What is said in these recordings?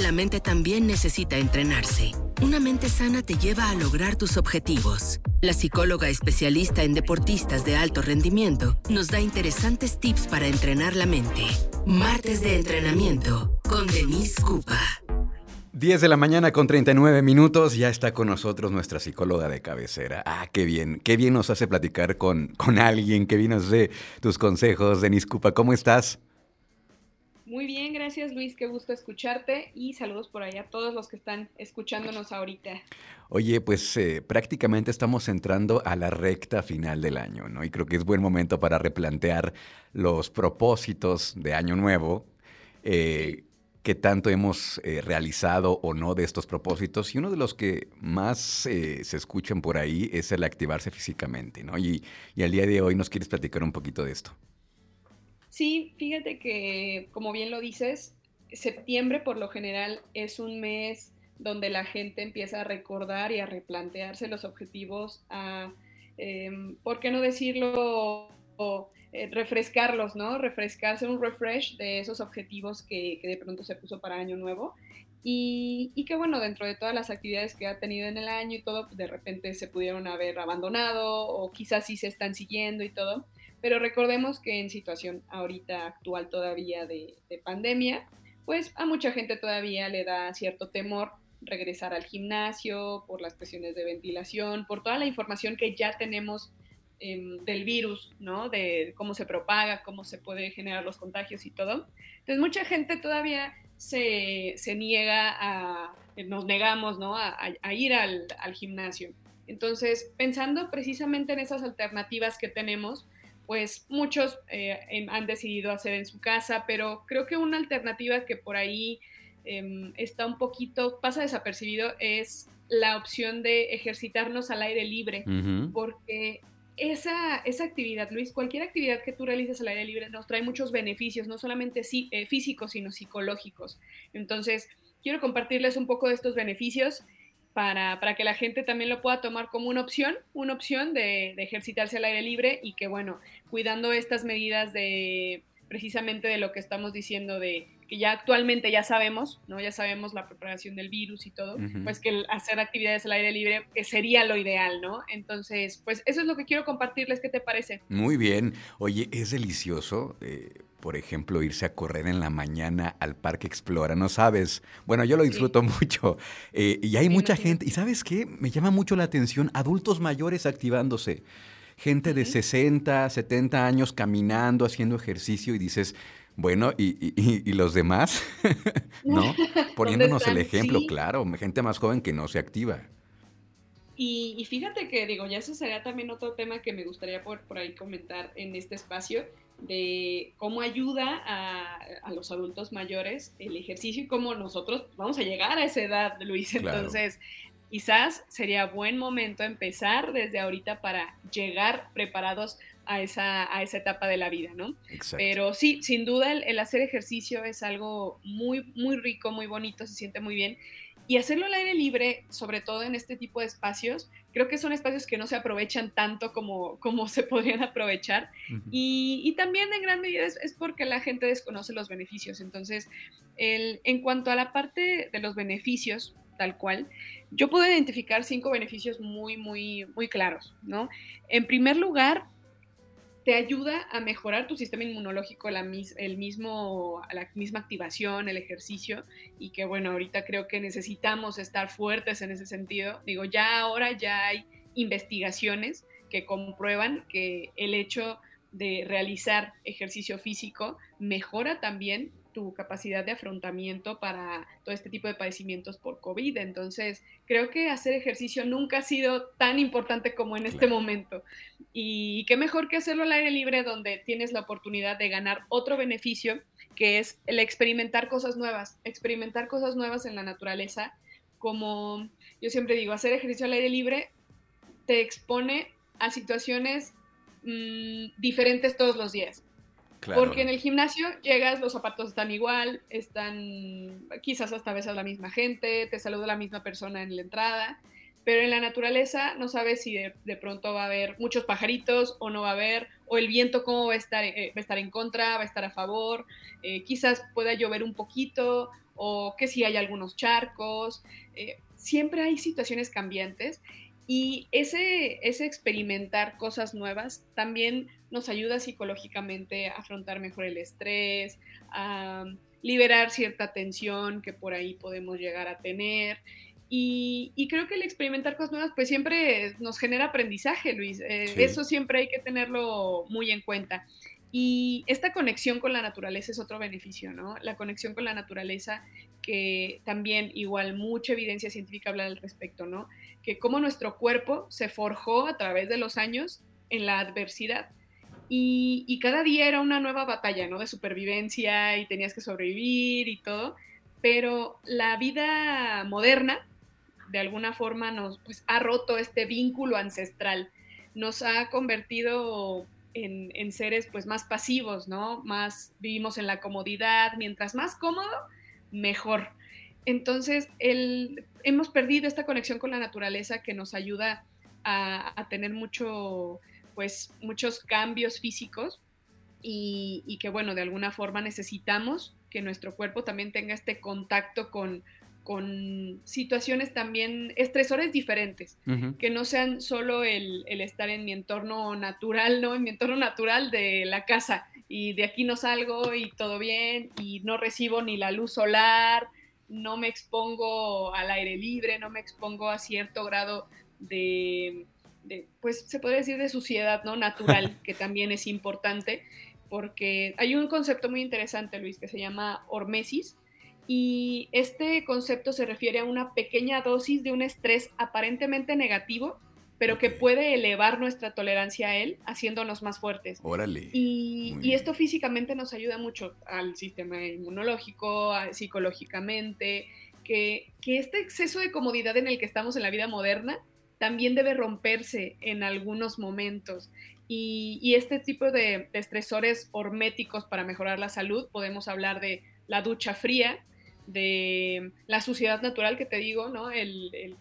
la mente también necesita entrenarse. Una mente sana te lleva a lograr tus objetivos. La psicóloga especialista en deportistas de alto rendimiento nos da interesantes tips para entrenar la mente. Martes de entrenamiento con Denise Cupa. 10 de la mañana con 39 minutos, ya está con nosotros nuestra psicóloga de cabecera. Ah, qué bien, qué bien nos hace platicar con, con alguien, qué bien nos hace tus consejos. Denise Cupa, ¿cómo estás? Muy bien, gracias Luis, qué gusto escucharte y saludos por allá a todos los que están escuchándonos ahorita. Oye, pues eh, prácticamente estamos entrando a la recta final del año, ¿no? Y creo que es buen momento para replantear los propósitos de Año Nuevo. Eh, qué tanto hemos eh, realizado o no de estos propósitos. Y uno de los que más se escuchan por ahí es el activarse físicamente, ¿no? Y al día de hoy nos quieres platicar un poquito de esto. Sí, fíjate que, como bien lo dices, septiembre por lo general es un mes donde la gente empieza a recordar y a replantearse los objetivos, a, em, ¿por qué no decirlo? Eh, refrescarlos, ¿no? Refrescarse un refresh de esos objetivos que, de pronto se puso para Año Nuevo. Y, y, que bueno, dentro de todas las actividades que ha tenido en el año y todo, de repente se pudieron haber abandonado o quizás sí se están siguiendo y todo. Pero recordemos que en situación ahorita actual todavía de, pandemia, pues a mucha gente todavía le da cierto temor regresar al gimnasio por las presiones de ventilación, por toda la información que ya tenemos em, del virus, ¿no? De cómo se propaga, cómo se puede generar los contagios y todo. Entonces mucha gente todavía se, niega a, nos negamos, ¿no? A, ir al, al, gimnasio. Entonces, pensando precisamente en esas alternativas que tenemos, pues muchos eh, han decidido hacer en su casa, pero creo que una alternativa que por ahí em, está un poquito, pasa desapercibido, es la opción de ejercitarnos al aire libre, porque esa, esa actividad, Luis, cualquier actividad que tú realices al aire libre nos trae muchos beneficios, no solamente eh, físicos, sino psicológicos. Entonces, quiero compartirles un poco de estos beneficios para, para, que la gente también lo pueda tomar como una opción, una opción de, de, ejercitarse al aire libre y que, bueno, cuidando estas medidas de precisamente de lo que estamos diciendo de que ya actualmente ya sabemos, ¿no? Ya sabemos la preparación del virus y todo, pues que hacer actividades al aire libre que sería lo ideal, ¿no? Entonces, pues eso es lo que quiero compartirles, ¿qué te parece? Muy bien. Oye, es delicioso. Eh, por ejemplo, irse a correr en la mañana al Parque Explora, ¿no sabes? Bueno, yo lo disfruto mucho. Eh, y hay mucha gente, y ¿sabes qué? Me llama mucho la atención, adultos mayores activándose. Gente de 60, 70 años caminando, haciendo ejercicio y dices, bueno, ¿y, los demás? ¿No? Poniéndonos el ejemplo, claro, gente más joven que no se activa. Y, fíjate que, digo, ya eso sería también otro tema que me gustaría por, por ahí comentar en este espacio, de cómo ayuda a, los adultos mayores el ejercicio y cómo nosotros vamos a llegar a esa edad, Luis. Entonces, quizás sería buen momento empezar desde ahorita para llegar preparados a esa, a esa etapa de la vida, ¿no? Pero sí, sin duda el, hacer ejercicio es algo muy, muy rico, muy bonito, se siente muy bien. Y hacerlo al aire libre, sobre todo en este tipo de espacios, creo que son espacios que no se aprovechan tanto como, como se podrían aprovechar. y, también en gran medida es, porque la gente desconoce los beneficios. Entonces, el, en cuanto a la parte de los beneficios, tal cual, yo puedo identificar cinco beneficios muy, muy, muy claros, ¿no? En primer lugar, te ayuda a mejorar tu sistema inmunológico, la, el mismo, la misma activación, el ejercicio, y que bueno, ahorita creo que necesitamos estar fuertes en ese sentido. Digo, ya ahora ya hay investigaciones que comprueban que el hecho de realizar ejercicio físico mejora también tu capacidad de afrontamiento para todo este tipo de padecimientos por COVID. Entonces, creo que hacer ejercicio nunca ha sido tan importante como en este momento. Y qué mejor que hacerlo al aire libre donde tienes la oportunidad de ganar otro beneficio, que es el experimentar cosas nuevas, experimentar cosas nuevas en la naturaleza. Como yo siempre digo, hacer ejercicio al aire libre te expone a situaciones mm, diferentes todos los días. Porque en el gimnasio llegas, los zapatos están igual, están quizás hasta veces a la misma gente, te saluda la misma persona en la entrada, pero en la naturaleza no sabes si de, pronto va a haber muchos pajaritos o no va a haber, o el viento cómo va a estar, eh, va a estar en contra, va a estar a favor, eh, quizás pueda llover un poquito, o que si hay algunos charcos. Eh, siempre hay situaciones cambiantes y ese, ese experimentar cosas nuevas también nos ayuda psicológicamente a afrontar mejor el estrés, a liberar cierta tensión que por ahí podemos llegar a tener. Y, creo que el experimentar cosas nuevas pues siempre nos genera aprendizaje, Luis. Eh, eso siempre hay que tenerlo muy en cuenta. Y esta conexión con la naturaleza es otro beneficio, ¿no? La conexión con la naturaleza, que también igual mucha evidencia científica habla al respecto, ¿no? Que cómo nuestro cuerpo se forjó a través de los años en la adversidad. Y, cada día era una nueva batalla, ¿no? De supervivencia y tenías que sobrevivir y todo. Pero la vida moderna, de alguna forma nos pues, ha roto este vínculo ancestral, nos ha convertido en, seres pues más pasivos, ¿no? Más vivimos en la comodidad, mientras más cómodo, mejor. Entonces, hemos perdido esta conexión con la naturaleza que nos ayuda a, tener mucho, pues, muchos cambios físicos y, y, que, bueno, de alguna forma necesitamos que nuestro cuerpo también tenga este contacto con, con situaciones también, estresores diferentes, que no sean solo el, estar en mi entorno natural, ¿no? En mi entorno natural de la casa y de aquí no salgo y todo bien y no recibo ni la luz solar, no me expongo al aire libre, no me expongo a cierto grado de, de pues se podría decir de suciedad, ¿no? Natural, que también es importante, porque hay un concepto muy interesante, Luis, que se llama hormesis, y este concepto se refiere a una pequeña dosis de un estrés aparentemente negativo, pero que puede elevar nuestra tolerancia a él, haciéndonos más fuertes. Órale. Y, y esto físicamente nos ayuda mucho al sistema inmunológico, psicológicamente, que, que este exceso de comodidad en el que estamos en la vida moderna también debe romperse en algunos momentos. Y, este tipo de, de, estresores horméticos para mejorar la salud, podemos hablar de la ducha fría, de la suciedad natural que te digo, ¿no? El,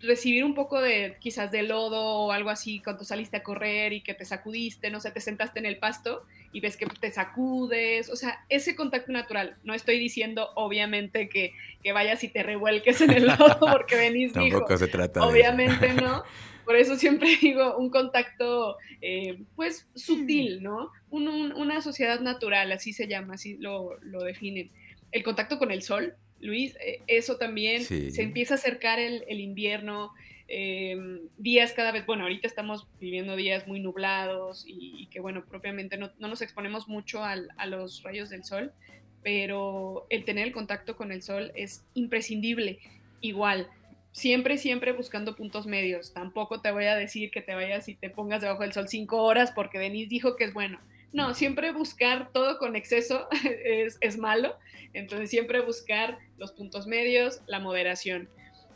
recibir un poco de quizás de lodo o algo así cuando saliste a correr y que te sacudiste, no sé, te sentaste en el pasto y ves que te sacudes, o sea, ese contacto natural. No estoy diciendo, obviamente, que, que vayas y te revuelques en el lodo porque venís, Tampoco se trata Obviamente no. Por eso siempre digo un contacto, eh, pues, sutil, ¿no? una sociedad natural, así se llama, así lo, lo definen el contacto con el sol, Luis, eh, eso también se empieza a acercar el, invierno, em, días cada vez, bueno, ahorita estamos viviendo días muy nublados y, que, bueno, propiamente no, nos exponemos mucho a los rayos del sol, pero el tener el contacto con el sol es imprescindible. Igual, siempre, siempre buscando puntos medios. Tampoco te voy a decir que te vayas y te pongas debajo del sol cinco horas porque Denise dijo que es bueno. No, siempre buscar todo con exceso es, malo, entonces siempre buscar los puntos medios, la moderación.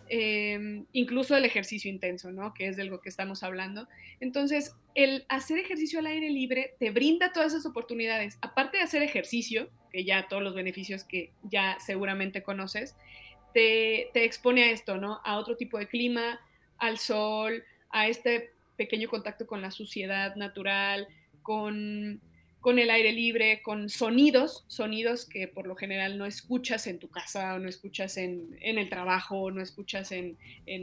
Em, incluso el ejercicio intenso, ¿no? Que es de lo que estamos hablando. Entonces, el hacer ejercicio al aire libre te brinda todas esas oportunidades. Aparte de hacer ejercicio, que ya todos los beneficios que ya seguramente conoces, te, te expone a esto, ¿no? A otro tipo de clima, al sol, a este pequeño contacto con la suciedad natural, con, el aire libre, con sonidos, sonidos que por lo general no escuchas en tu casa, o no escuchas en, el trabajo, no escuchas en,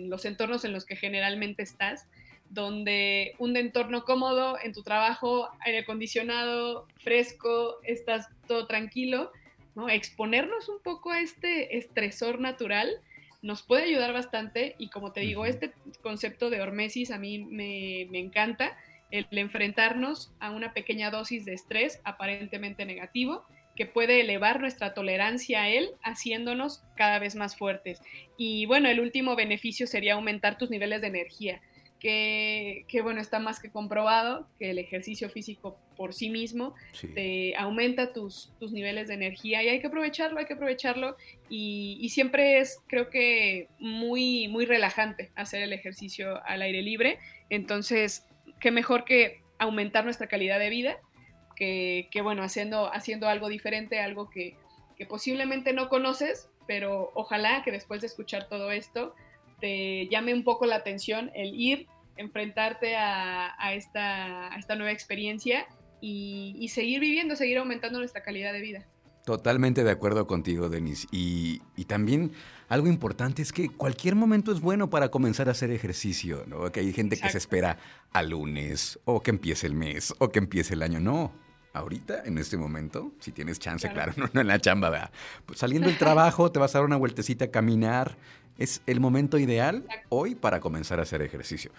los entornos en los que generalmente estás, donde un entorno cómodo en tu trabajo, aire acondicionado, fresco, estás todo tranquilo, ¿no? Exponernos un poco a este estresor natural nos puede ayudar bastante y como te digo, este concepto de hormesis a mí me, me encanta el enfrentarnos a una pequeña dosis de estrés aparentemente negativo que puede elevar nuestra tolerancia a él, haciéndonos cada vez más fuertes. Y bueno, el último beneficio sería aumentar tus niveles de energía, que, bueno, está más que comprobado que el ejercicio físico por sí mismo te aumenta tus, tus niveles de energía y hay que aprovecharlo, hay que aprovecharlo y, y, siempre es, creo que, muy, muy relajante hacer el ejercicio al aire libre. Entonces, qué mejor que aumentar nuestra calidad de vida, que, bueno, haciendo, haciendo algo diferente, algo que, posiblemente no conoces, pero ojalá que después de escuchar todo esto te llame un poco la atención el ir, enfrentarte a, esta, esta, nueva experiencia y, seguir viviendo, seguir aumentando nuestra calidad de vida. Totalmente de acuerdo contigo, Denis. Y, y, también algo importante es que cualquier momento es bueno para comenzar a hacer ejercicio, ¿no? Que hay gente que se espera al lunes, o que empiece el mes, o que empiece el año. No, ahorita, en este momento, si tienes chance, claro, no, en la chamba, ¿verdad? Pues saliendo del trabajo, te vas a dar una vueltecita a caminar. Es el momento ideal hoy para comenzar a hacer ejercicio.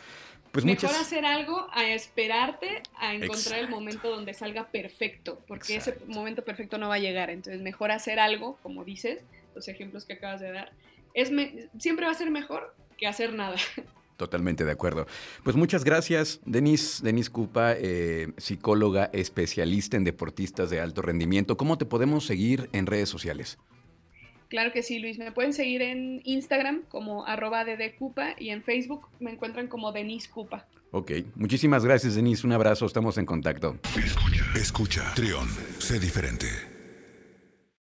Pues Mejor hacer algo a esperarte a encontrar el momento donde salga perfecto, porque ese momento perfecto no va a llegar. Entonces, mejor hacer algo, como dices, los ejemplos que acabas de dar, es siempre va a ser mejor que hacer nada. Totalmente de acuerdo. Pues muchas gracias, Denis, Denis Cupa, eh, psicóloga especialista en deportistas de alto rendimiento. ¿Cómo te podemos seguir en redes sociales? Claro que sí, Luis. Me pueden seguir en Instagram como arroba Cupa y en Facebook me encuentran como Denis Cupa. Ok, muchísimas gracias, Denis. Un abrazo, estamos en contacto. Escucha, escucha. Trión, sé diferente.